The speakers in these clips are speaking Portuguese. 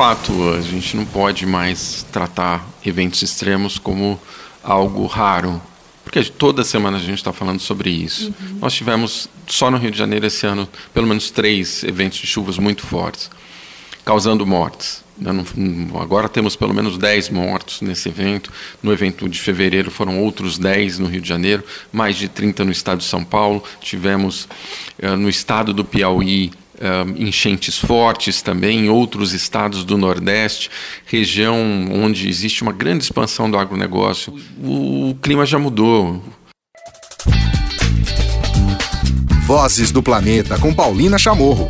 fato, a gente não pode mais tratar eventos extremos como algo raro, porque toda semana a gente está falando sobre isso. Uhum. Nós tivemos, só no Rio de Janeiro esse ano, pelo menos três eventos de chuvas muito fortes, causando mortes. Agora temos pelo menos 10 mortos nesse evento. No evento de fevereiro foram outros 10 no Rio de Janeiro, mais de 30 no estado de São Paulo. Tivemos uh, no estado do Piauí uh, enchentes fortes também em outros estados do Nordeste, região onde existe uma grande expansão do agronegócio. O, o clima já mudou. Vozes do Planeta com Paulina Chamorro.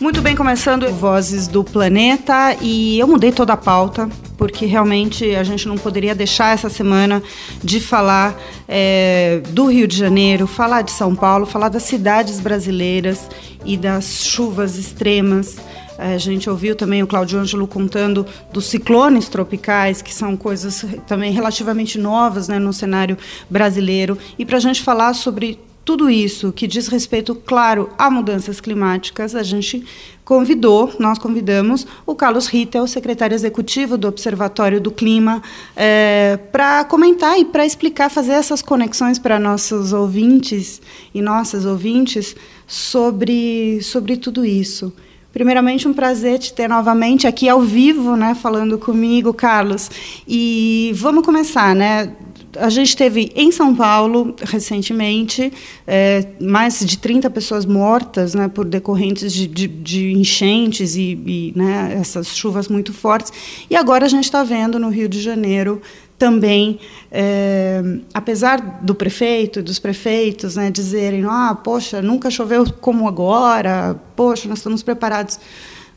Muito bem, começando Vozes do Planeta e eu mudei toda a pauta porque realmente a gente não poderia deixar essa semana de falar é, do Rio de Janeiro, falar de São Paulo, falar das cidades brasileiras e das chuvas extremas. A gente ouviu também o Claudio Ângelo contando dos ciclones tropicais, que são coisas também relativamente novas né, no cenário brasileiro. E para a gente falar sobre tudo isso que diz respeito, claro, a mudanças climáticas, a gente convidou, nós convidamos o Carlos Rittel, secretário executivo do Observatório do Clima, é, para comentar e para explicar, fazer essas conexões para nossos ouvintes e nossas ouvintes sobre, sobre tudo isso. Primeiramente, um prazer te ter novamente aqui ao vivo, né, falando comigo, Carlos. E vamos começar, né? A gente teve em São Paulo, recentemente, é, mais de 30 pessoas mortas né, por decorrentes de, de, de enchentes e, e né, essas chuvas muito fortes. E agora a gente está vendo no Rio de Janeiro também, é, apesar do prefeito, dos prefeitos, né, dizerem, ah, poxa, nunca choveu como agora, poxa, nós estamos preparados.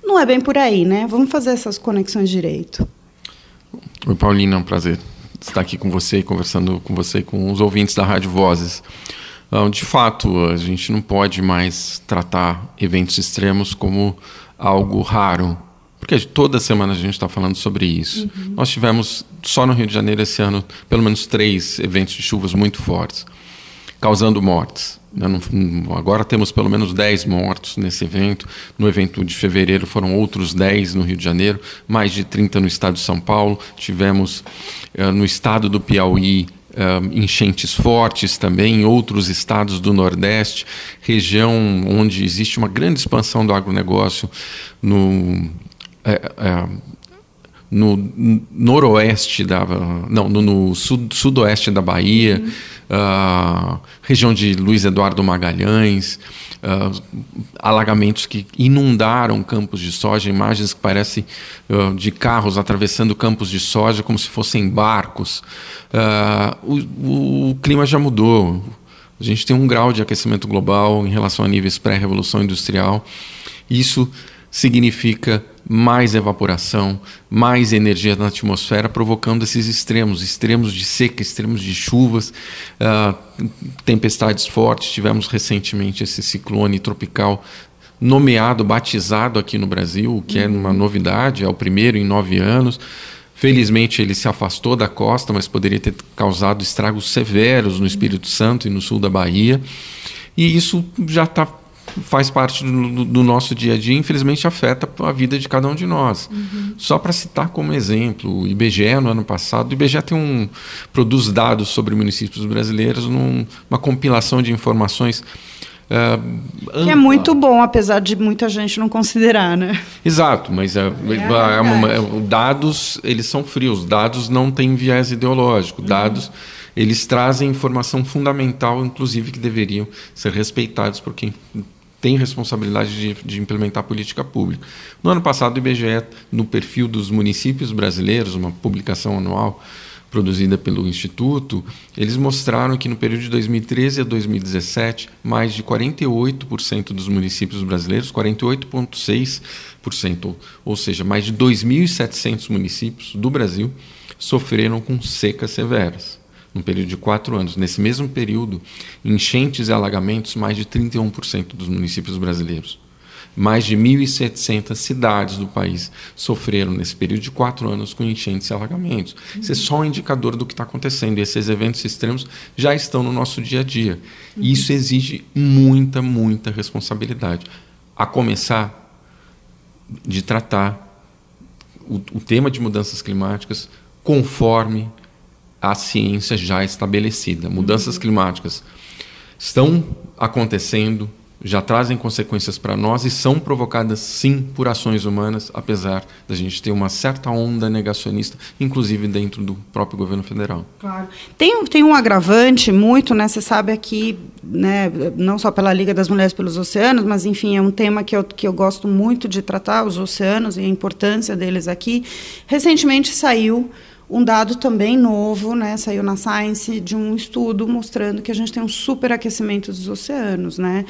Não é bem por aí, né? Vamos fazer essas conexões direito. Oi, Paulina, é um prazer estar aqui com você e conversando com você e com os ouvintes da Rádio Vozes. De fato, a gente não pode mais tratar eventos extremos como algo raro, porque toda semana a gente está falando sobre isso. Uhum. Nós tivemos, só no Rio de Janeiro esse ano, pelo menos três eventos de chuvas muito fortes, causando mortes. Né, agora temos pelo menos 10 mortos nesse evento. No evento de fevereiro foram outros 10 no Rio de Janeiro, mais de 30 no estado de São Paulo. Tivemos uh, no estado do Piauí uh, enchentes fortes também, em outros estados do Nordeste, região onde existe uma grande expansão do agronegócio no. É, no noroeste da não no, no sud, sudoeste da Bahia uhum uh, região de Luiz Eduardo Magalhães, uh, alagamentos que inundaram campos de soja, imagens que parecem uh, de carros atravessando campos de soja como se fossem barcos. O, o clima já mudou. A gente tem um grau de aquecimento global em relação a níveis pré-revolução industrial. Isso significa mais evaporação, mais energia na atmosfera, provocando esses extremos, extremos de seca, extremos de chuvas, uh, tempestades fortes. Tivemos recentemente esse ciclone tropical nomeado, batizado aqui no Brasil, o que é uma novidade, é o primeiro em nove anos. Felizmente ele se afastou da costa, mas poderia ter causado estragos severos no Espírito Santo e no sul da Bahia. E isso já está faz parte do, do, nosso dia a dia, infelizmente afeta a vida de cada um de nós. Uhum. Só para citar como exemplo, o IBGE no ano passado, o IBGE tem um produz dados sobre municípios brasileiros numa compilação de informações Uh, que é muito bom, apesar de muita gente não considerar, né? Exato, mas é, é, é uma, é, dados eles são frios, dados não têm viés ideológico, uhum. dados eles trazem informação fundamental, inclusive que deveriam ser respeitados por quem tem responsabilidade de, de, implementar política pública. No ano passado, o IBGE, no perfil dos municípios brasileiros, uma publicação anual produzida pelo Instituto, eles mostraram que no período de 2013 a 2017, mais de 48% dos municípios brasileiros, 48,6%, ou seja, mais de 2.700 municípios do Brasil, sofreram com secas severas num período de quatro anos. Nesse mesmo período, enchentes e alagamentos, mais de 31% dos municípios brasileiros. mais de 1.700 cidades do país sofreram nesse período de quatro anos com enchentes e alagamentos. Uhum. Isso é só um indicador do que está acontecendo. E esses eventos extremos já estão no nosso dia a dia. Uhum. E isso exige muita, muita responsabilidade. A começar de tratar o, o tema de mudanças climáticas conforme a ciência já estabelecida. Mudanças climáticas estão acontecendo, já trazem consequências para nós e são provocadas sim por ações humanas, apesar da gente ter uma certa onda negacionista, inclusive dentro do próprio governo federal. Claro. Tem, tem um agravante muito, né? Você sabe aqui, né, não só pela Liga das Mulheres pelos Oceanos, mas enfim, é um tema que eu, que eu gosto muito de tratar, os oceanos e a importância deles aqui. Recentemente saiu um dado também novo, né, saiu na Science de um estudo mostrando que a gente tem um superaquecimento dos oceanos, né?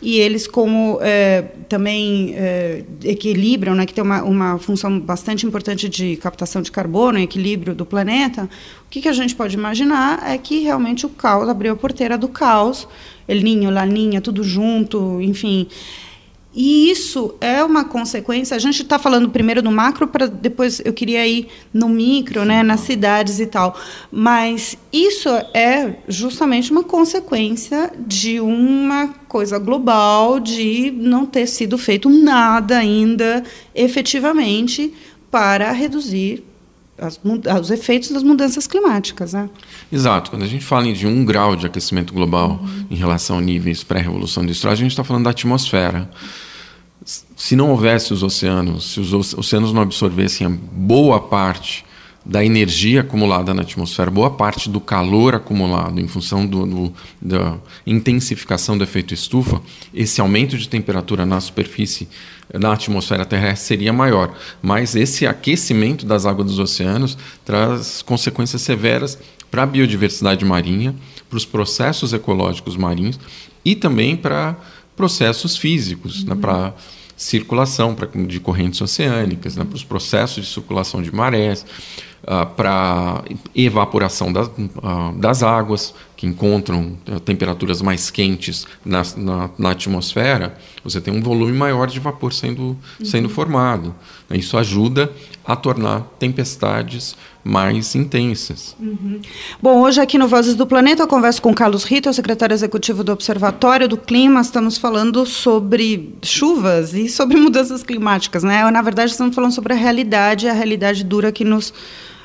E eles, como é, também é, equilibram, né, que tem uma, uma função bastante importante de captação de carbono, equilíbrio do planeta, o que, que a gente pode imaginar é que realmente o caos abriu a porteira do caos, El Ninho, Laninha, tudo junto, enfim. E isso é uma consequência. A gente está falando primeiro no macro, para depois eu queria ir no micro, né, nas cidades e tal. Mas isso é justamente uma consequência de uma coisa global, de não ter sido feito nada ainda efetivamente para reduzir as, os efeitos das mudanças climáticas. Né? Exato. Quando a gente fala de um grau de aquecimento global uhum. em relação a níveis pré-revolução industrial, a gente está falando da atmosfera se não houvesse os oceanos, se os oceanos não absorvessem boa parte da energia acumulada na atmosfera, boa parte do calor acumulado em função do, do, da intensificação do efeito estufa, esse aumento de temperatura na superfície, na atmosfera terrestre seria maior. Mas esse aquecimento das águas dos oceanos traz consequências severas para a biodiversidade marinha, para os processos ecológicos marinhos e também para processos físicos, uhum. né, para circulação pra, de correntes oceânicas, né, para os processos de circulação de marés, uh, para evaporação das, uh, das águas, que encontram uh, temperaturas mais quentes na, na, na, atmosfera, você tem um volume maior de vapor sendo, uhum. sendo formado. Isso ajuda a tornar tempestades mais intensas. Uhum. Bom, hoje aqui no Vozes do Planeta eu converso com Carlos Rita, o secretário executivo do Observatório do Clima. Estamos falando sobre chuvas e sobre mudanças climáticas, né? Na verdade, estamos falando sobre a realidade, a realidade dura que nos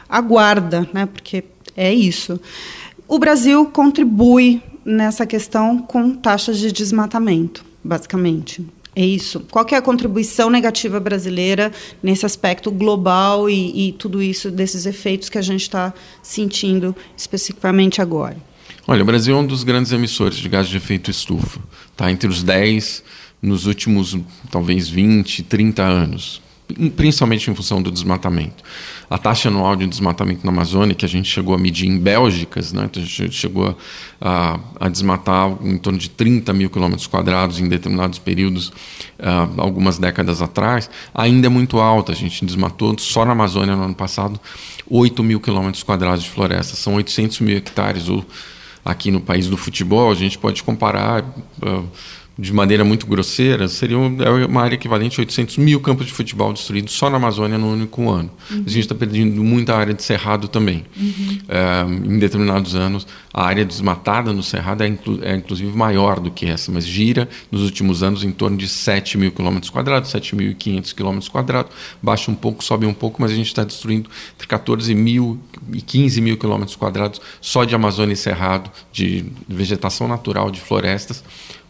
aguarda, né? Porque é isso. O Brasil contribui nessa questão com taxas de desmatamento, basicamente. É isso. Qual é a contribuição negativa brasileira nesse aspecto global e, e tudo isso, desses efeitos que a gente está sentindo especificamente agora? Olha, o Brasil é um dos grandes emissores de gás de efeito estufa. Está entre os 10 nos últimos, talvez, 20, 30 anos principalmente em função do desmatamento. A taxa anual de desmatamento na Amazônia, que a gente chegou a medir em Bélgicas, né, então a gente chegou a, a, desmatar em torno de 30 mil quilômetros quadrados em determinados períodos, uh, algumas décadas atrás, ainda é muito alta. A gente desmatou só na Amazônia no ano passado 8 mil quilômetros quadrados de floresta, são 800 mil hectares. Ou aqui no país do futebol, a gente pode comparar. Uh, de maneira muito grosseira, seria é uma área equivalente a 800 mil campos de futebol destruídos só na Amazônia no único ano. Uhum. A gente está perdendo muita área de cerrado também. Uhum. Em determinados anos, a área desmatada no cerrado é, inclu é, inclusive maior do que essa, mas gira nos últimos anos em torno de 7 mil quilômetros quadrados, 7.500 quilômetros quadrados. Baixa um pouco, sobe um pouco, mas a gente está destruindo entre 14 mil e 15 mil quilômetros quadrados só de Amazônia e cerrado, de vegetação natural, de florestas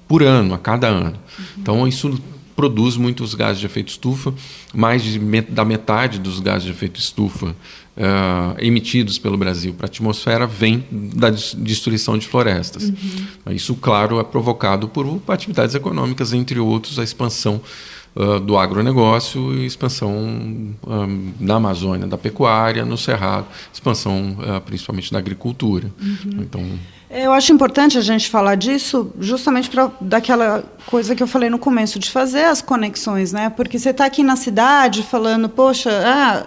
por ano, a cada ano. Uhum. Então, isso produz muitos gases de efeito estufa, mais de, da metade dos gases de efeito estufa uh, emitidos pelo Brasil para a atmosfera vem da destruição de florestas. Uhum. Isso, claro, é provocado por atividades econômicas, entre outros, a expansão uh, do agronegócio e expansão um, na Amazônia, da pecuária, no Cerrado, expansão uh, principalmente da agricultura. Uhum. Então, eu acho importante a gente falar disso, justamente para daquela coisa que eu falei no começo, de fazer as conexões, né? Porque você está aqui na cidade falando, poxa, ah,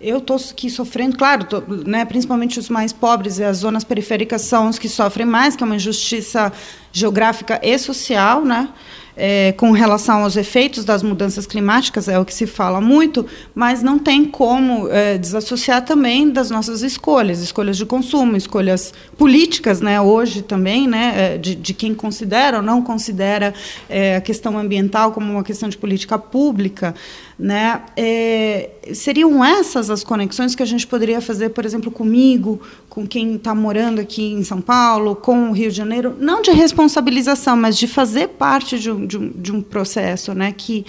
eu estou aqui sofrendo, claro, tô, né, principalmente os mais pobres e as zonas periféricas são os que sofrem mais, que é uma injustiça geográfica e social, né? É, com relação aos efeitos das mudanças climáticas, é o que se fala muito, mas não tem como é, desassociar também das nossas escolhas, escolhas de consumo, escolhas políticas, né, hoje também, né, é, de, de quem considera ou não considera é, a questão ambiental como uma questão de política pública. Né? É, seriam essas as conexões que a gente poderia fazer, por exemplo, comigo, com quem está morando aqui em São Paulo, com o Rio de Janeiro, não de responsabilização, mas de fazer parte de um, de um, de um processo né, que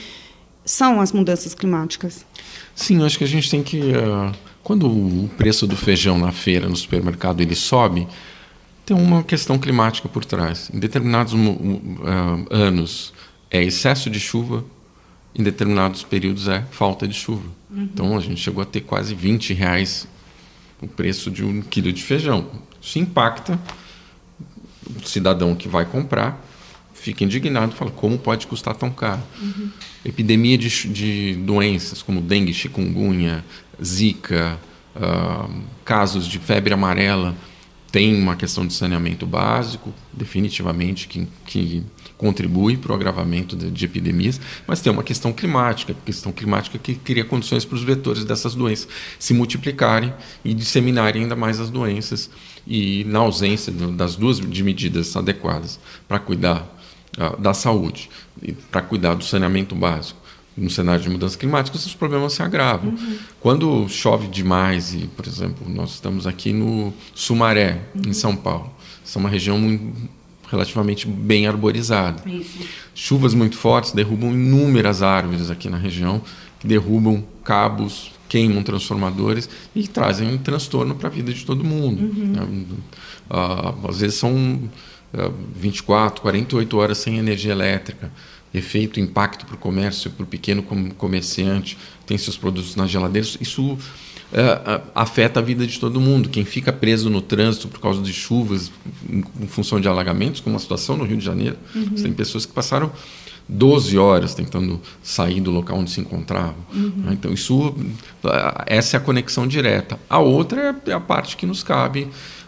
são as mudanças climáticas. Sim, acho que a gente tem que. Uh, quando o preço do feijão na feira, no supermercado, ele sobe, tem uma questão climática por trás. Em determinados uh, anos é excesso de chuva, em determinados períodos é falta de chuva. Uhum. Então a gente chegou a ter quase 20 reais o preço de um quilo de feijão. Isso impacta o cidadão que vai comprar, fica indignado, fala como pode custar tão caro. Uhum. Epidemia de, de, doenças como dengue, chikungunya, zika, uh, casos de febre amarela, tem uma questão de saneamento básico, definitivamente, que, que contribui para o agravamento de, de, epidemias, mas tem uma questão climática, questão climática que cria condições para os vetores dessas doenças se multiplicarem e disseminarem ainda mais as doenças e na ausência das duas de medidas adequadas para cuidar uh, da saúde para cuidar do saneamento básico no cenário de mudança climática, esses problemas se agravam. Uhum. Quando chove demais, e, por exemplo, nós estamos aqui no Sumaré, uhum. em São Paulo, essa é uma região muito relativamente bem arborizada. Isso. Chuvas muito fortes derrubam inúmeras árvores aqui na região, que derrubam cabos, queimam transformadores e trazem um transtorno para a vida de todo mundo. Uhum. Uh, às vezes são uh, 24, 48 horas sem energia elétrica. Efeito, impacto para o comércio, para o pequeno comerciante, tem seus produtos nas geladeiras. Isso uh, afeta a vida de todo mundo. Quem fica preso no trânsito por causa de chuvas, em, em função de alagamentos, como a situação no Rio de Janeiro, uhum. tem pessoas que passaram 12 horas tentando sair do local onde se encontravam. Uhum. Né? Então, isso, essa é a conexão direta. A outra é a parte que nos cabe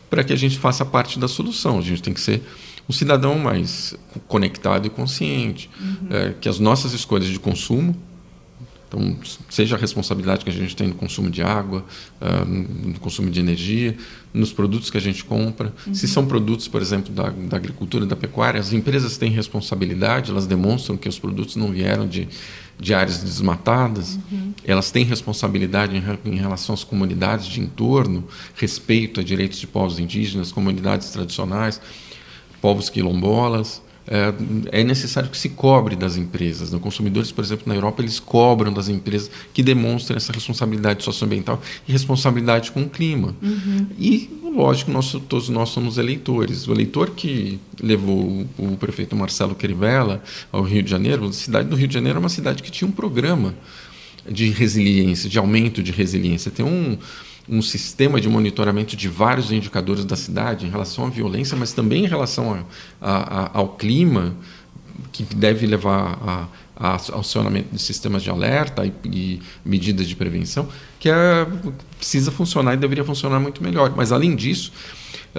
para que a gente faça parte da solução. A gente tem que ser um cidadão mais conectado e consciente, uhum. é, que as nossas escolhas de consumo então, seja a responsabilidade que a gente tem no consumo de água, uh, no consumo de energia, nos produtos que a gente compra. Uhum. Se são produtos, por exemplo, da, da, agricultura, da pecuária, as empresas têm responsabilidade, elas demonstram que os produtos não vieram de, de áreas desmatadas, uhum. elas têm responsabilidade em, em relação às comunidades de entorno, respeito a direitos de povos indígenas, comunidades tradicionais, povos quilombolas é, é necessário que se cobre das empresas. Né? Consumidores, por exemplo, na Europa, eles cobram das empresas que demonstrem essa responsabilidade socioambiental e responsabilidade com o clima. Uhum. E, lógico, nós, todos nós somos eleitores. O eleitor que levou o, o prefeito Marcelo Crivella ao Rio de Janeiro, a cidade do Rio de Janeiro é uma cidade que tinha um programa de resiliência, de aumento de resiliência. Tem um um sistema de monitoramento de vários indicadores da cidade em relação à violência, mas também em relação a, a, a, ao clima, que deve levar a, a acionamento de sistemas de alerta e, e medidas de prevenção, que é, precisa funcionar e deveria funcionar muito melhor. Mas, além disso,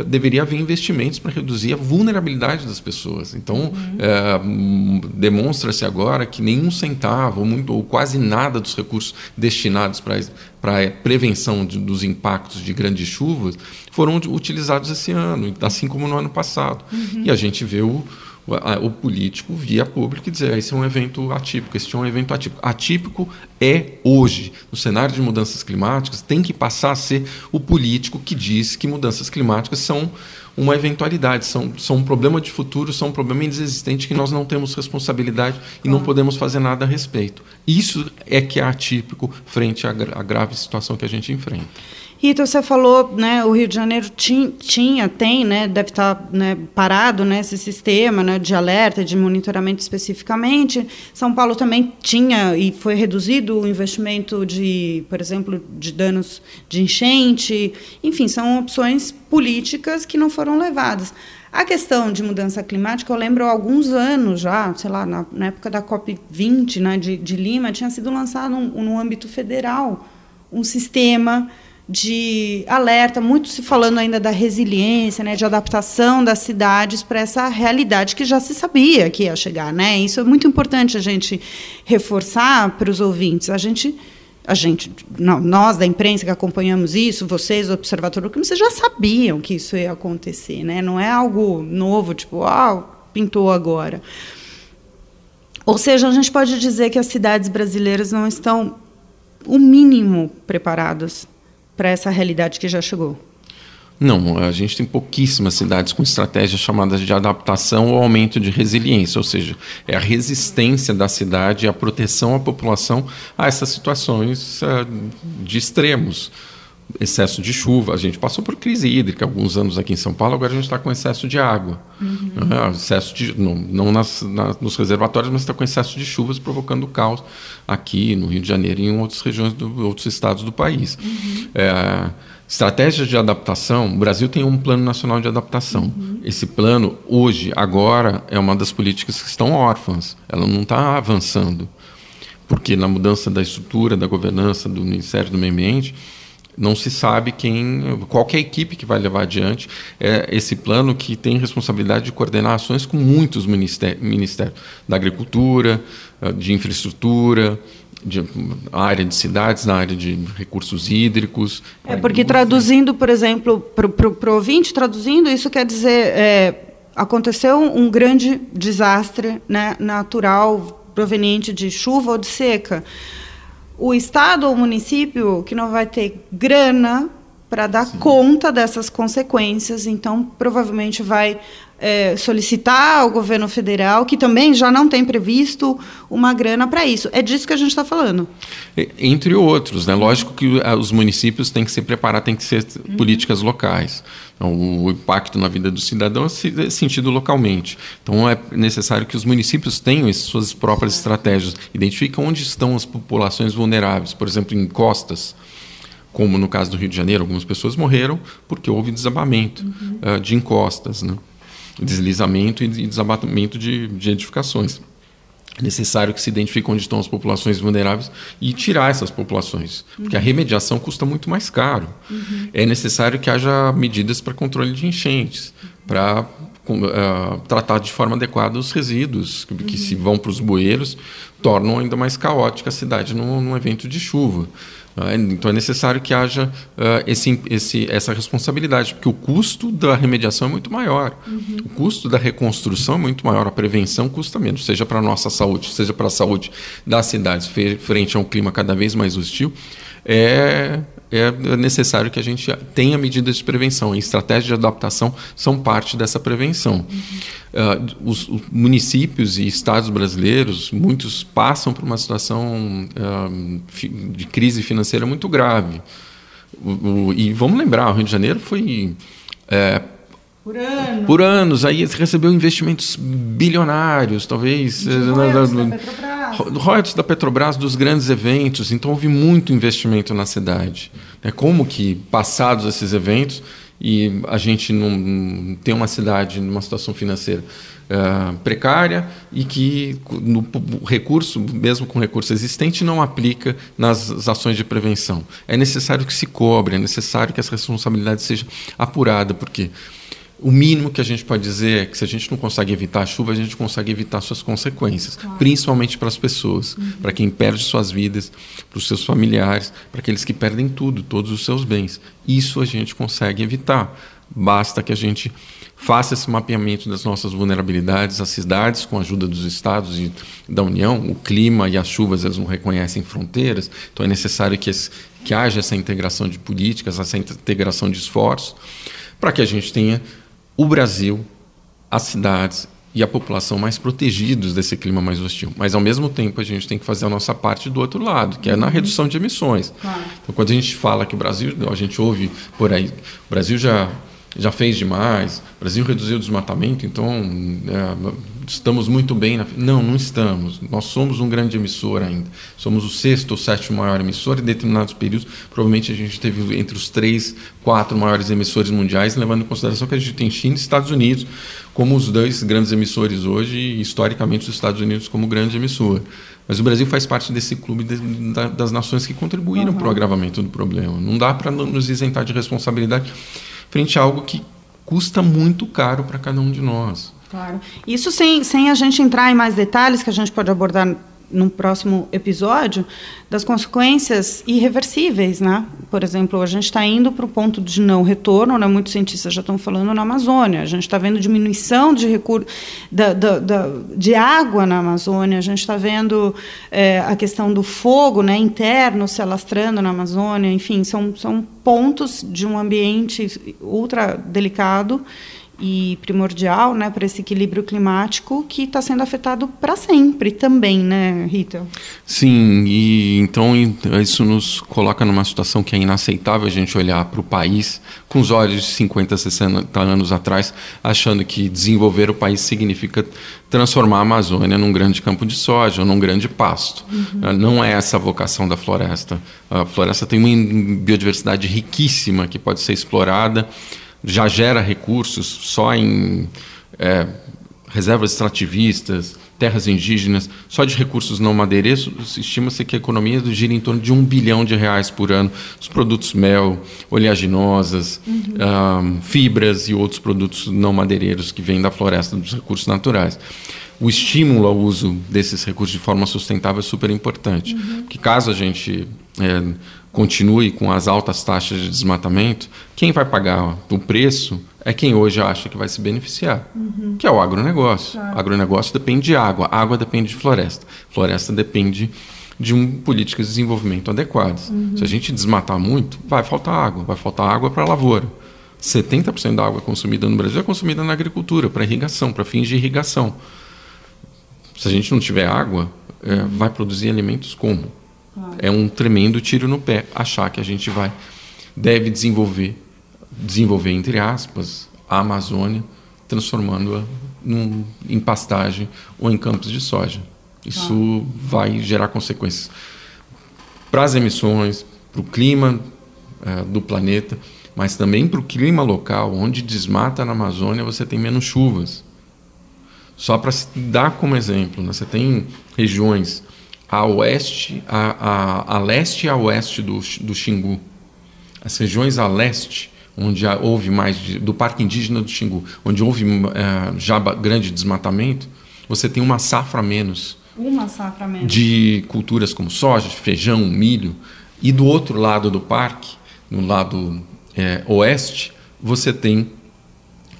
deveria haver investimentos para reduzir a vulnerabilidade das pessoas. Então, uhum. é, demonstra-se agora que nenhum centavo, ou, muito, ou quase nada dos recursos destinados para para prevenção de, dos impactos de grandes chuvas foram utilizados esse ano, assim como no ano passado. Uhum. E a gente vê o, o político via público e dizer ah, esse é um evento atípico, esse é um evento atípico. Atípico é hoje, no cenário de mudanças climáticas, tem que passar a ser o político que diz que mudanças climáticas são uma eventualidade, são, são um problema de futuro, são um problema inexistente que nós não temos responsabilidade e não podemos fazer nada a respeito. Isso é que é atípico frente à, à grave situação que a gente enfrenta. Rita, você falou, né, o Rio de Janeiro tinha, tinha tem, né, deve estar né, parado né, esse sistema né, de alerta, de monitoramento especificamente. São Paulo também tinha e foi reduzido o investimento de, por exemplo, de danos de enchente. Enfim, são opções políticas que não foram levadas. A questão de mudança climática, eu lembro há alguns anos já, sei lá, na, na época da COP20 né, de, de Lima, tinha sido lançado um, no âmbito federal um sistema de alerta, muito se falando ainda da resiliência, né, de adaptação das cidades para essa realidade que já se sabia que ia chegar, né? Isso é muito importante a gente reforçar para os ouvintes. A gente a gente, não, nós da imprensa que acompanhamos isso, vocês do Observatório Crime, vocês já sabiam que isso ia acontecer, né? Não é algo novo, tipo, ah, pintou agora. Ou seja, a gente pode dizer que as cidades brasileiras não estão o mínimo preparadas para essa realidade que já chegou. Não, a gente tem pouquíssimas cidades com estratégias chamadas de adaptação ou aumento de resiliência, ou seja, é a resistência da cidade a proteção à população a essas situações uh, de extremos. Excesso de chuva, a gente passou por crise hídrica alguns anos aqui em São Paulo, agora a gente está com excesso de água. Uhum. Uh, excesso de, não, não nas, nos reservatórios, mas está com excesso de chuvas, provocando caos aqui no Rio de Janeiro e em outras regiões, do, outros estados do país. Uhum. É, Estratégias de adaptação, o Brasil tem um plano nacional de adaptação. Uhum. Esse plano, hoje, agora, é uma das políticas que estão órfãs. Ela não está avançando. Porque na mudança da estrutura, da governança do Ministério do Meio Ambiente, não se sabe quem, qual é a equipe que vai levar adiante é esse plano que tem responsabilidade de coordenar ações com muitos ministérios, ministérios da agricultura, de infraestrutura, de, área de cidades, na área de recursos hídricos. É porque traduzindo, por exemplo, para o ouvinte, traduzindo, isso quer dizer é, aconteceu um grande desastre né, natural proveniente de chuva ou de seca. O estado ou o município que não vai ter grana para dar Sim. conta dessas consequências, então provavelmente vai é, solicitar ao governo federal, que também já não tem previsto uma grana para isso. É disso que a gente está falando. Entre outros, né? Lógico que ah, os municípios têm que se preparar, têm que ser uhum. políticas locais. Então, o impacto na vida do cidadão é sentido localmente. Então, é necessário que os municípios tenham suas próprias estratégias, identifiquem onde estão as populações vulneráveis, por exemplo, em costas como no caso do Rio de Janeiro, algumas pessoas morreram porque houve desabamento uhum. uh, de encostas. Né? deslizamento e desabatamento de, de edificações. É necessário que se identifique onde estão as populações vulneráveis e tirar essas populações, porque a remediação custa muito mais caro. Uhum. É necessário que haja medidas para controle de enchentes, para uh, tratar de forma adequada os resíduos, que, uhum. que se vão para os bueiros, tornam ainda mais caótica a cidade num, num evento de chuva. Né? Então é necessário que haja uh, esse, esse, essa responsabilidade, porque o custo da remediação é muito maior, uhum. o custo da reconstrução é muito maior, a prevenção custa menos, seja para a nossa saúde, seja para a saúde das cidades frente a um clima cada vez mais hostil. É, é necessário que a gente tenha medidas de prevenção. E estratégias de adaptação são parte dessa prevenção. Uhum. Uh, os, os, municípios e estados brasileiros, muitos passam por uma situação uh, de crise financeira muito grave. O, o, e vamos lembrar, o Rio de Janeiro foi é, por, ano. por anos. Aí recebeu investimentos bilionários, talvez. Eh, royalties da Petrobras. Royalties da Petrobras dos grandes eventos. Então houve muito investimento na cidade. É como que, passados esses eventos, e a gente não tem uma cidade numa situação financeira uh, precária e que no recurso, mesmo com recurso existente, não aplica nas ações de prevenção. É necessário que se cobre, é necessário que essa responsabilidade seja apurada, porque o mínimo que a gente pode dizer é que se a gente não consegue evitar a chuva, a gente consegue evitar suas consequências, claro. principalmente para as pessoas, uhum. para quem perde suas vidas, para os seus familiares, para aqueles que perdem tudo, todos os seus bens. Isso a gente consegue evitar. Basta que a gente faça esse mapeamento das nossas vulnerabilidades, as cidades, com a ajuda dos estados e da União, o clima e as chuvas elas não reconhecem fronteiras, então é necessário que, esse, que haja essa integração de políticas, essa integração de esforços, para que a gente tenha o Brasil, as cidades e a população mais protegidos desse clima mais hostil. Mas, ao mesmo tempo, a gente tem que fazer a nossa parte do outro lado, que é na uhum. redução de emissões. Claro. Então, quando a gente fala que o Brasil, a gente ouve por aí, o Brasil já, já fez demais, o Brasil reduziu o desmatamento, então é, estamos muito bem. Na... Não, não estamos. Nós somos um grande emissor ainda. Somos o sexto ou sétimo maior emissor. Em determinados períodos, provavelmente a gente teve entre os três, quatro maiores emissores mundiais, levando em consideração que a gente tem China e Estados Unidos como os dois grandes emissores hoje, e historicamente os Estados Unidos como grande emissor. Mas o Brasil faz parte desse clube de, da, das nações que contribuíram uhum. para o agravamento do problema. Não dá para nos isentar de responsabilidade frente a algo que custa muito caro para cada um de nós. Claro. Isso sem, sem a gente entrar em mais detalhes que a gente pode abordar num próximo episódio das consequências irreversíveis, né? Por exemplo, a gente está indo para o ponto de não retorno, né? Muitos cientistas já estão falando na Amazônia. A gente está vendo diminuição de recurso da, da, da, de água na Amazônia. A gente está vendo é, a questão do fogo, né? Interno se alastrando na Amazônia. Enfim, são são pontos de um ambiente ultra delicado e primordial né, para esse equilíbrio climático que está sendo afetado para sempre também, né, Rita? Sim, e então isso nos coloca numa situação que é inaceitável a gente olhar para o país com os olhos de 50, 60 anos atrás, achando que desenvolver o país significa transformar a Amazônia num grande campo de soja, num grande pasto. Uhum. Não é essa a vocação da floresta. A floresta tem uma biodiversidade riquíssima que pode ser explorada já gera recursos só em é, reservas extrativistas, terras indígenas, só de recursos não madeireiros, estima-se que a economia gira em torno de um bilhão de reais por ano. Os produtos mel, oleaginosas, uhum. um, fibras e outros produtos não madeireiros que vêm da floresta, dos recursos naturais. O estímulo ao uso desses recursos de forma sustentável é super importante, uhum. porque caso a gente é, continue com as altas taxas de desmatamento, quem vai pagar o preço é quem hoje acha que vai se beneficiar, uhum. que é o agronegócio. Claro. O agronegócio depende de água, água depende de floresta, floresta depende de um políticas de desenvolvimento adequadas. Uhum. Se a gente desmatar muito, vai faltar água, vai faltar água para a lavoura. 70% da água consumida no Brasil é consumida na agricultura, para irrigação, para fins de irrigação. Se a gente não tiver água, é, vai produzir alimentos como? É um tremendo tiro no pé achar que a gente vai deve desenvolver desenvolver entre aspas a Amazônia transformando-a em pastagem ou em campos de soja. Isso vai gerar consequências para as emissões, para o clima é, do planeta, mas também para o clima local, onde desmata na Amazônia você tem menos chuvas. Só para dar como exemplo, né? você tem regiões a oeste, a, a, a leste e a oeste do, do Xingu. As regiões a leste, onde houve mais do Parque Indígena do Xingu, onde houve é, já grande desmatamento, você tem uma safra menos. Uma safra menos. De culturas como soja, feijão, milho. E do outro lado do parque, no lado é, oeste, você tem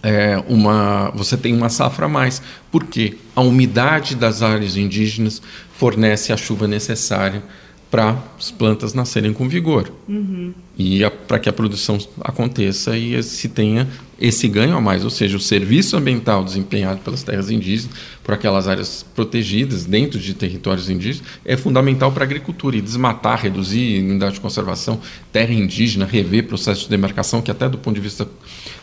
é, uma, você tem uma safra a mais, porque a umidade das áreas indígenas fornece a chuva necessária para as plantas nascerem com vigor. Uhum. e para que a produção aconteça e se tenha esse ganho a mais, ou seja, o serviço ambiental desempenhado pelas terras indígenas, por aquelas áreas protegidas dentro de territórios indígenas, é fundamental para a agricultura. E desmatar, reduzir unidade de conservação, terra indígena, rever processo de demarcação que até do ponto de vista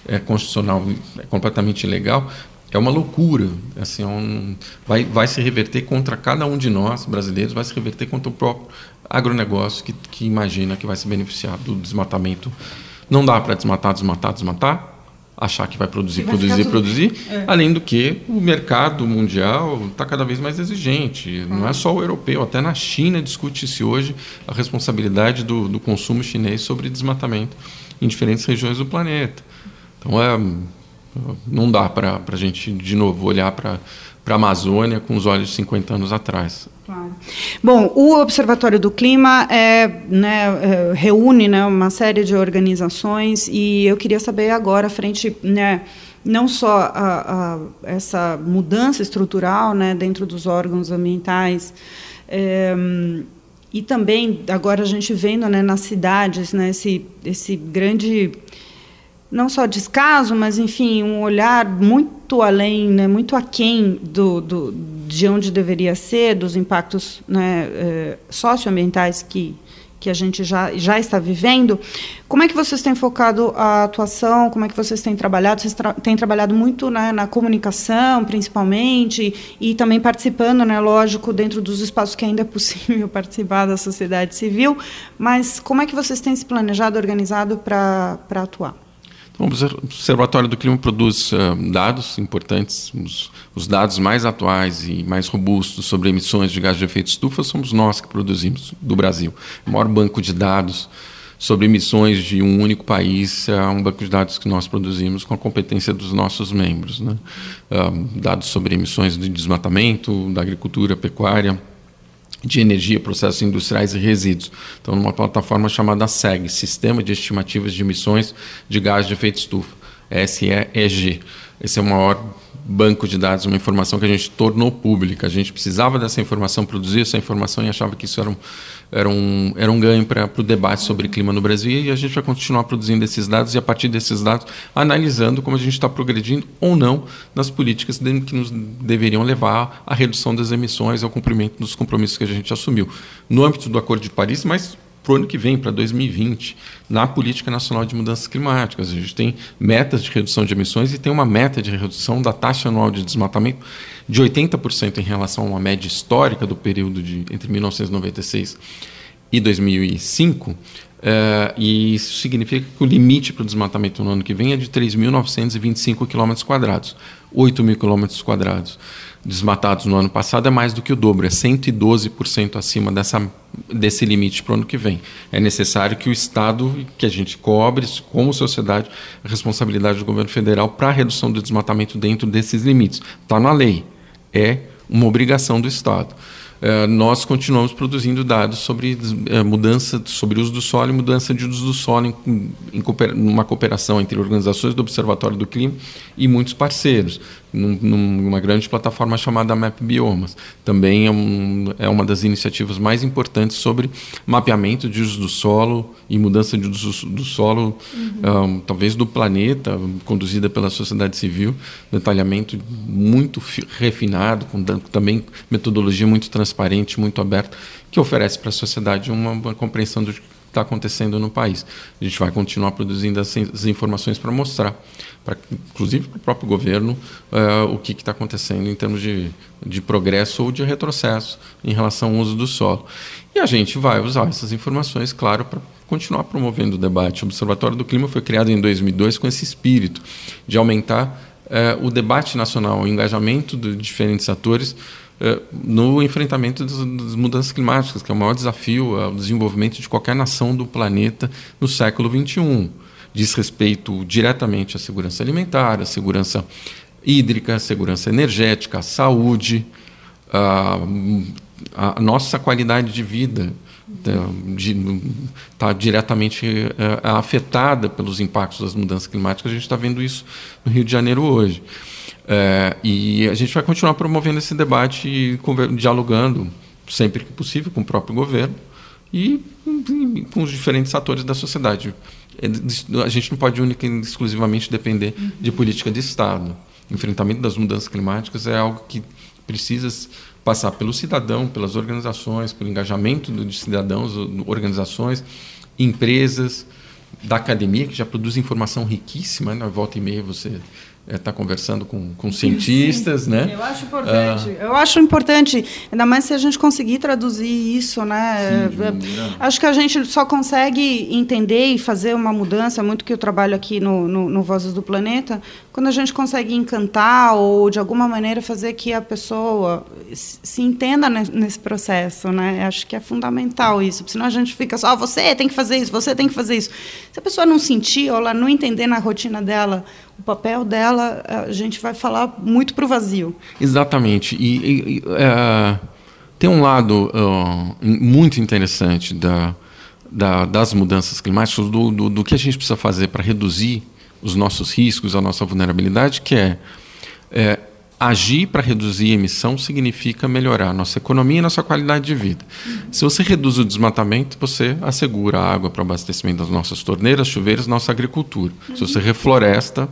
é, constitucional é completamente ilegal, é uma loucura. Assim, é um, vai, vai se reverter contra cada um de nós, brasileiros, vai se reverter contra o próprio agronegócio que, que imagina que vai se beneficiar do desmatamento. Não dá para desmatar, desmatar, desmatar, achar que vai produzir, vai produzir, produzir. É. Além do que o mercado mundial está cada vez mais exigente. Não é só o europeu, até na China discute-se hoje a responsabilidade do, do consumo chinês sobre desmatamento em diferentes regiões do planeta. Então é não dá para a gente, de novo, olhar para a Amazônia com os olhos de 50 anos atrás. Claro. Bom, o Observatório do Clima é, né, é, reúne né, uma série de organizações e eu queria saber agora, frente, né, não só a, a, essa mudança estrutural né, dentro dos órgãos ambientais, é, e também agora a gente vendo né, nas cidades né, esse, esse grande não só descaso, mas enfim, um olhar muito além, né, muito aquém do, do, de onde deveria ser, dos impactos né, eh, socioambientais que, que a gente já, já está vivendo. Como é que vocês têm focado a atuação? Como é que vocês têm trabalhado? Vocês tra têm trabalhado muito né, na comunicação, principalmente, e também participando, né, lógico, dentro dos espaços que ainda é possível participar da sociedade civil. Mas como é que vocês têm se planejado, organizado para atuar? O Observatório do Clima produz uh, dados importantes, os, os, dados mais atuais e mais robustos sobre emissões de gás de efeito estufa somos nós que produzimos, do Brasil. O maior banco de dados sobre emissões de um único país é um banco de dados que nós produzimos com a competência dos nossos membros. Né? Uh, dados sobre emissões de desmatamento, da agricultura, pecuária, de energia, processos industriais e resíduos. Então, numa plataforma chamada SEG, Sistema de Estimativas de Emissões de Gás de Efeito Estufa, SEEG. Esse é o maior banco de dados, uma informação que a gente tornou pública. A gente precisava dessa informação, produzir essa informação e achava que isso era um, era um, era um ganho para o debate sobre clima no Brasil e a gente vai continuar produzindo esses dados e a partir desses dados analisando como a gente está progredindo ou não nas políticas que nos deveriam levar à redução das emissões, ao cumprimento dos compromissos que a gente assumiu. No âmbito do Acordo de Paris, mas para o ano que vem, para 2020, na Política Nacional de Mudanças Climáticas. A gente tem metas de redução de emissões e tem uma meta de redução da taxa anual de desmatamento de 80% em relação a uma média histórica do período de entre 1996 e 2005. Uh, e isso significa que o limite para o desmatamento no ano que vem é de 3.925 km quadrados, 8 mil km quadrados desmatados no ano passado é mais do que o dobro, é 112% acima dessa, desse limite para o ano que vem. É necessário que o Estado, que a gente cobre, como sociedade, a responsabilidade do governo federal para a redução do desmatamento dentro desses limites. Está na lei, é uma obrigação do Estado. Eh, nós continuamos produzindo dados sobre uh, mudança, sobre uso do solo e mudança de uso do solo em, em numa cooperação entre organizações do Observatório do Clima e muitos parceiros, num, numa grande plataforma chamada Map Biomas. Também é, um, é, uma das iniciativas mais importantes sobre mapeamento de uso do solo e mudança de uso do solo, uhum. um, talvez do planeta, conduzida pela sociedade civil, detalhamento muito refinado, com também metodologia muito transparente muito aberto, que oferece para a sociedade uma, uma compreensão do está acontecendo no país. A gente vai continuar produzindo essas informações para mostrar, pra, inclusive para o próprio governo, uh, o que está acontecendo em termos de, de progresso ou de retrocesso em relação ao uso do solo. E a gente vai usar essas informações, claro, para continuar promovendo o debate. O Observatório do Clima foi criado em 2002 com esse espírito de aumentar uh, o debate nacional, o engajamento de diferentes atores no enfrentamento das mudanças climáticas, que é o maior desafio ao desenvolvimento de qualquer nação do planeta no século XXI. Diz respeito diretamente à segurança alimentar, à segurança hídrica, à segurança energética, à saúde, à, à nossa qualidade de vida está diretamente é, afetada pelos impactos das mudanças climáticas. A gente está vendo isso no Rio de Janeiro hoje. É, e a gente vai continuar promovendo esse debate e dialogando sempre que possível com o próprio governo e, com os diferentes atores da sociedade. É, a gente não pode única e exclusivamente depender de política de Estado. O enfrentamento das mudanças climáticas é algo que precisa passar pelo cidadão, pelas organizações, pelo engajamento de cidadãos, organizações, empresas, da academia, que já produz informação riquíssima, né? volta e meia você está é, conversando com, com cientistas, Sim, né? Eu acho importante. Ah. Eu acho importante, ainda mais se a gente conseguir traduzir isso, né? Sim, é, acho que a gente só consegue entender e fazer uma mudança, muito que eu trabalho aqui no, no, no, Vozes do Planeta, quando a gente consegue encantar ou de alguma maneira fazer que a pessoa se entenda nesse processo, né? Acho que é fundamental isso, senão a gente fica só, oh, você tem que fazer isso, você tem que fazer isso. Se a pessoa não sentir ou ela não entender na rotina dela o papel dela, a gente vai falar muito para o vazio. Exatamente. E, e é, tem um lado uh, muito interessante da, da, das mudanças climáticas, do, do, do, que a gente precisa fazer para reduzir os nossos riscos, a nossa vulnerabilidade, que é, é agir para reduzir a emissão significa melhorar a nossa economia e nossa qualidade de vida. Se você reduz o desmatamento, você assegura a água para o abastecimento das nossas torneiras, chuveiros, nossa agricultura. Se você refloresta,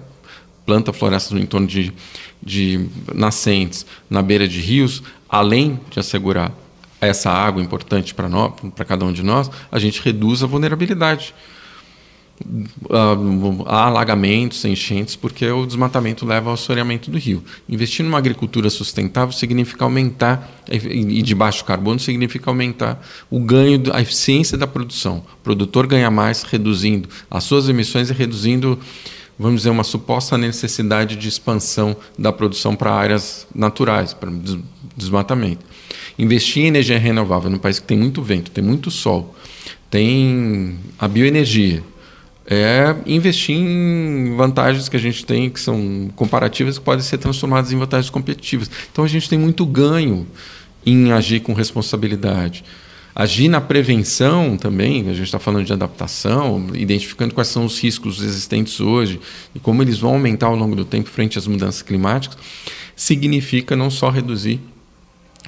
planta florestas no entorno de, de nascentes, na beira de rios, além de assegurar essa água importante para nós, para cada um de nós, a gente reduz a vulnerabilidade a alagamentos, enchentes, porque o desmatamento leva ao assoreamento do rio. Investir numa agricultura sustentável significa aumentar, e de baixo carbono, significa aumentar o ganho, a eficiência da produção. O produtor ganha mais reduzindo as suas emissões e reduzindo vamos dizer, uma suposta necessidade de expansão da produção para áreas naturais, para desmatamento. Investir em energia renovável num país que tem muito vento, tem muito sol, tem a bioenergia, é investir em vantagens que a gente tem que são comparativas que podem ser transformadas em vantagens competitivas. Então a gente tem muito ganho em agir com responsabilidade. Agir na prevenção também, a gente está falando de adaptação, identificando quais são os riscos existentes hoje e como eles vão aumentar ao longo do tempo frente às mudanças climáticas, significa não só reduzir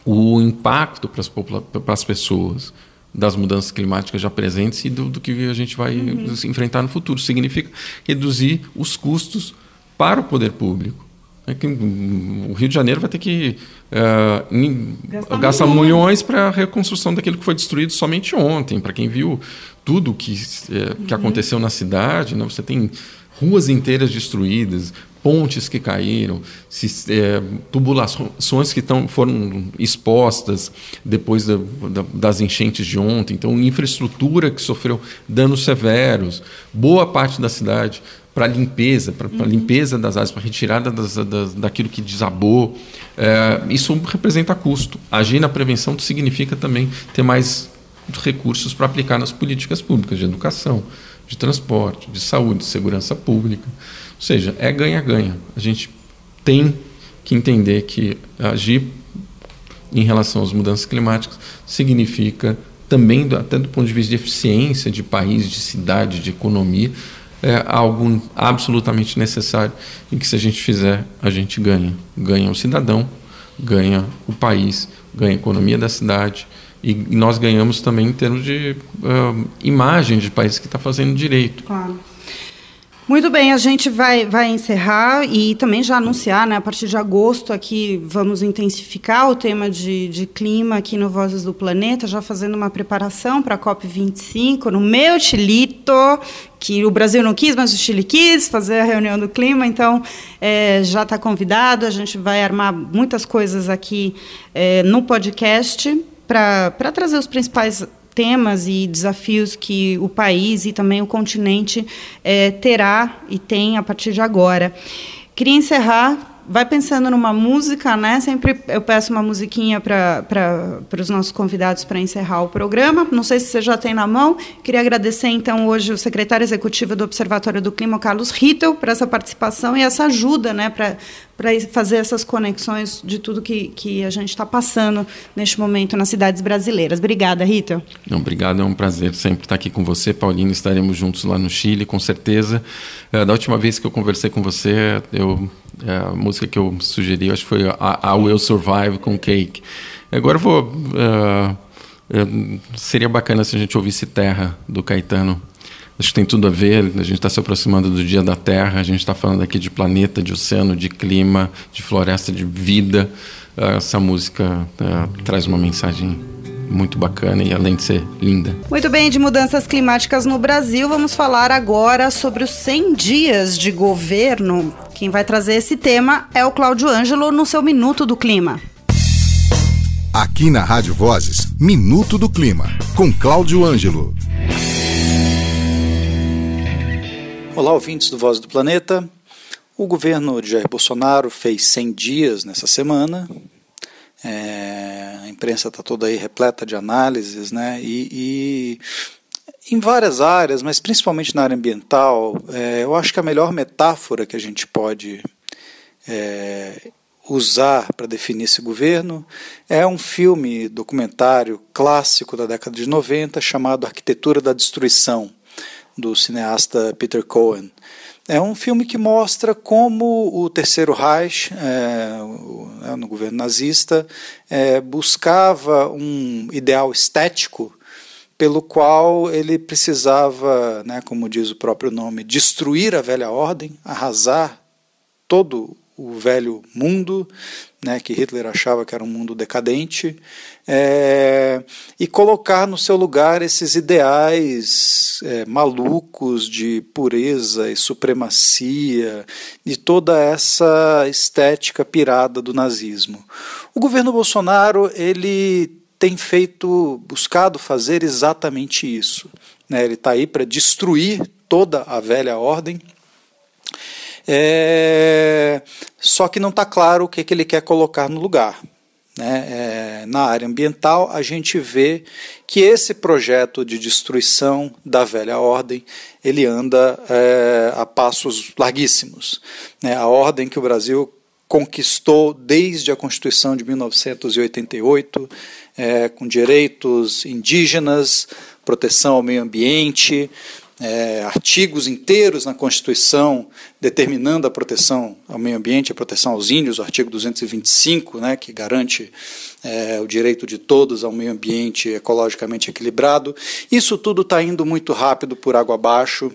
o impacto para as, pessoas das mudanças climáticas já presentes e do, do que a gente vai uhum. enfrentar no futuro. Significa reduzir os custos para o poder público. É que o Rio de Janeiro vai ter que uh, gastar milhões para a reconstrução daquilo que foi destruído somente ontem. Para quem viu tudo que, é, que uhum. aconteceu na cidade, né? você tem ruas inteiras destruídas, pontes que caíram, se, é, tubulações que tão, foram expostas depois da, da, das enchentes de ontem, então infraestrutura que sofreu danos severos, boa parte da cidade para limpeza, para uhum. limpeza das áreas, para retirada das, das, daquilo que desabou. É, isso representa custo. Agir na prevenção significa também ter mais recursos para aplicar nas políticas públicas de educação, de transporte, de saúde, de segurança pública. Ou seja, é ganha-ganha. A gente tem que entender que agir em relação às mudanças climáticas significa também, até do ponto de vista de eficiência de país, de cidade, de economia, é algo absolutamente necessário e que se a gente fizer, a gente ganha. Ganha o cidadão, ganha o país, ganha a economia da cidade e nós ganhamos também em termos de uh, imagem de país que está fazendo direito. Claro. Muito bem, a gente vai, vai encerrar e também já anunciar, né, a partir de agosto aqui vamos intensificar o tema de, de clima aqui no Vozes do Planeta, já fazendo uma preparação para a COP25 no meu Chilito, que o Brasil não quis, mas o Chile quis fazer a reunião do clima, então é, já está convidado, a gente vai armar muitas coisas aqui é, no podcast para trazer os principais temas e desafios que o país e também o continente é, terá e tem a partir de agora. Queria encerrar vai pensando numa música, né? Sempre eu peço uma musiquinha para os nossos convidados para encerrar o programa. Não sei se você já tem na mão. Queria agradecer, então, hoje o secretário executivo do Observatório do Clima, Carlos Rittel, por essa participação e essa ajuda, né, para fazer essas conexões de tudo que, que a gente está passando neste momento nas cidades brasileiras. Obrigada, Rita. Não, obrigado, é um prazer sempre estar aqui com você, Paulina. Estaremos juntos lá no Chile, com certeza. É, da última vez que eu conversei com você, eu, é, a música que eu sugeri, acho que foi a, Will Survive com Cake. Agora eu vou. Uh, seria bacana se a gente ouvisse Terra, do Caetano. Acho que tem tudo a ver. A gente está se aproximando do Dia da Terra. A gente está falando aqui de planeta, de oceano, de clima, de floresta, de vida. Ah, essa música uh, traz uma mensagem muito bacana e além de ser linda. Muito bem, de mudanças climáticas no Brasil, vamos falar agora sobre os 100 dias de governo. Quem vai trazer esse tema é o Cláudio Ângelo no seu Minuto do Clima. Aqui na Rádio Vozes, Minuto do Clima, com Cláudio Ângelo. Olá, ouvintes do Voz do Planeta. O governo de Jair Bolsonaro fez 100 dias nessa semana. É, a imprensa está toda aí repleta de análises, né? E, e, em várias áreas, mas principalmente na área ambiental, é, eu acho que a melhor metáfora que a gente pode é, usar para definir esse governo é um filme documentário clássico da década de 90 chamado Arquitetura da Destruição do cineasta Peter Cohen. É um filme que mostra como o Terceiro Reich, é, é, no governo nazista, é, buscava um ideal estético pelo qual ele precisava, né, como diz o próprio nome, destruir a velha ordem, arrasar todo o velho mundo, né, que Hitler achava que era um mundo decadente, é, e colocar no seu lugar esses ideais é, malucos de pureza e supremacia, e toda essa estética pirada do nazismo. O governo Bolsonaro ele tem feito, buscado fazer exatamente isso. Né? Ele está aí para destruir toda a velha ordem É, só que não está claro o que, que ele quer colocar no lugar. Né? É, na área ambiental, a gente vê que esse projeto de destruição da velha ordem ele anda é, a passos larguíssimos. Né? A ordem que o Brasil conquistou desde a Constituição de 1988, é, com direitos indígenas, proteção ao meio ambiente, é, artigos inteiros na Constituição determinando a proteção ao meio ambiente, a proteção aos índios, o artigo 225, né, que garante é, o direito de todos ao meio ambiente ecologicamente equilibrado. Isso tudo está indo muito rápido por água abaixo.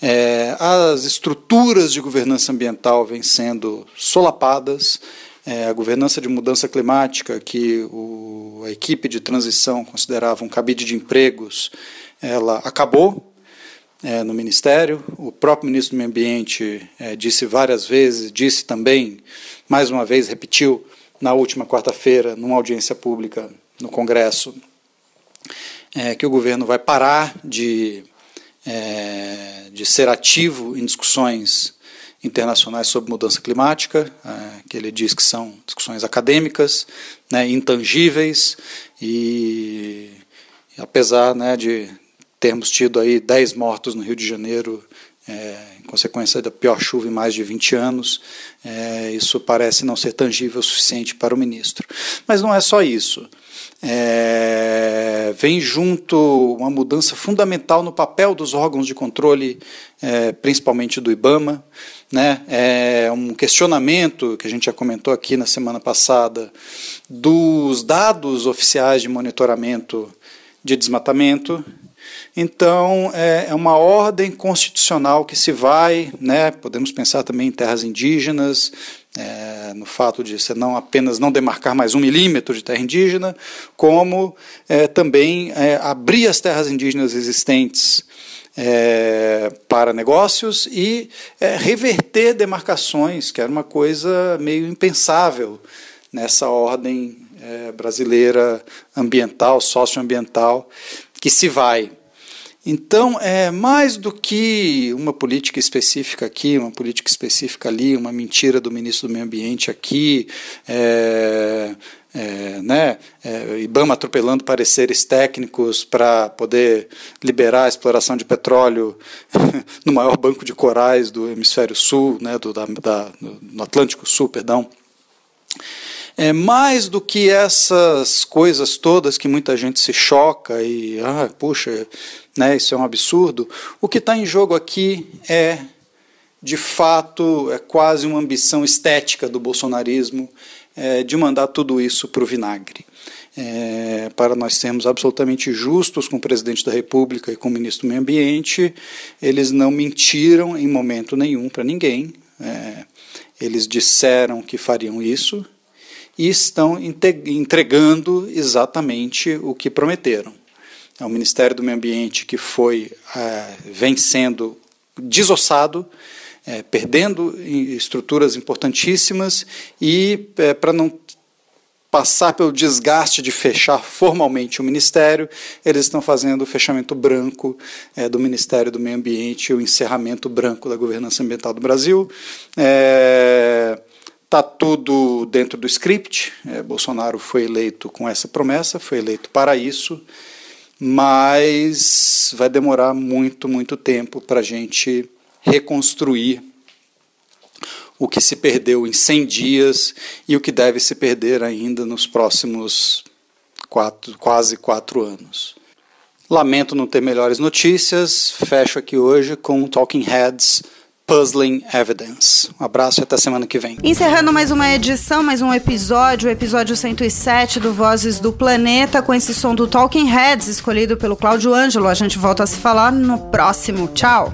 É, as estruturas de governança ambiental vêm sendo solapadas. É, a governança de mudança climática, que o, a equipe de transição considerava um cabide de empregos, ela acabou é, no Ministério. O próprio ministro do Meio Ambiente é, disse várias vezes, disse também, mais uma vez, repetiu na última quarta-feira, numa audiência pública no Congresso, é, que o governo vai parar de, é, de ser ativo em discussões internacionais sobre mudança climática, é, que ele diz que são discussões acadêmicas, né, intangíveis, e apesar né, de termos tido aí 10 mortos no Rio de Janeiro é, em consequência da pior chuva em mais de 20 anos, é, isso parece não ser tangível o suficiente para o ministro. Mas não é só isso. É, vem junto uma mudança fundamental no papel dos órgãos de controle, é, principalmente do IBAMA. Né? É um questionamento que a gente já comentou aqui na semana passada dos dados oficiais de monitoramento de desmatamento então, é, é uma ordem constitucional que se vai, né, podemos pensar também em terras indígenas, é, no fato de você não apenas não demarcar mais um milímetro de terra indígena, como é, também é, abrir as terras indígenas existentes é, para negócios e é, reverter demarcações, que era uma coisa meio impensável nessa ordem brasileira ambiental, socioambiental, que se vai. Então, é mais do que uma política específica aqui, uma política específica ali, uma mentira do ministro do Meio Ambiente aqui, é, é, né, é, IBAMA atropelando pareceres técnicos para poder liberar a exploração de petróleo no maior banco de corais do hemisfério sul, né, do, da, da, no Atlântico Sul, perdão. É mais do que essas coisas todas que muita gente se choca e, ah, puxa, né, isso é um absurdo. O que está em jogo aqui é, de fato, é quase uma ambição estética do bolsonarismo é, de mandar tudo isso para o vinagre. É, para nós sermos absolutamente justos com o presidente da República e com o ministro do Meio Ambiente, eles não mentiram em momento nenhum para ninguém. É, eles disseram que fariam isso e estão entregando exatamente o que prometeram é o Ministério do Meio Ambiente que foi é, vem sendo desossado, é, perdendo estruturas importantíssimas e é, para não passar pelo desgaste de fechar formalmente o Ministério, eles estão fazendo o fechamento branco é, do Ministério do Meio Ambiente, o encerramento branco da governança ambiental do Brasil. Está tudo dentro do script. É, Bolsonaro foi eleito com essa promessa, foi eleito para isso mas vai demorar muito, muito tempo para a gente reconstruir o que se perdeu em 100 dias e o que deve se perder ainda nos próximos quatro, quase quatro anos. Lamento não ter melhores notícias. Fecho aqui hoje com Talking Heads Puzzling Evidence. Um abraço e até semana que vem. Encerrando mais uma edição, mais um episódio, o episódio 107 do Vozes do Planeta, com esse som do Talking Heads, escolhido pelo Cláudio Ângelo. A gente volta a se falar no próximo. Tchau!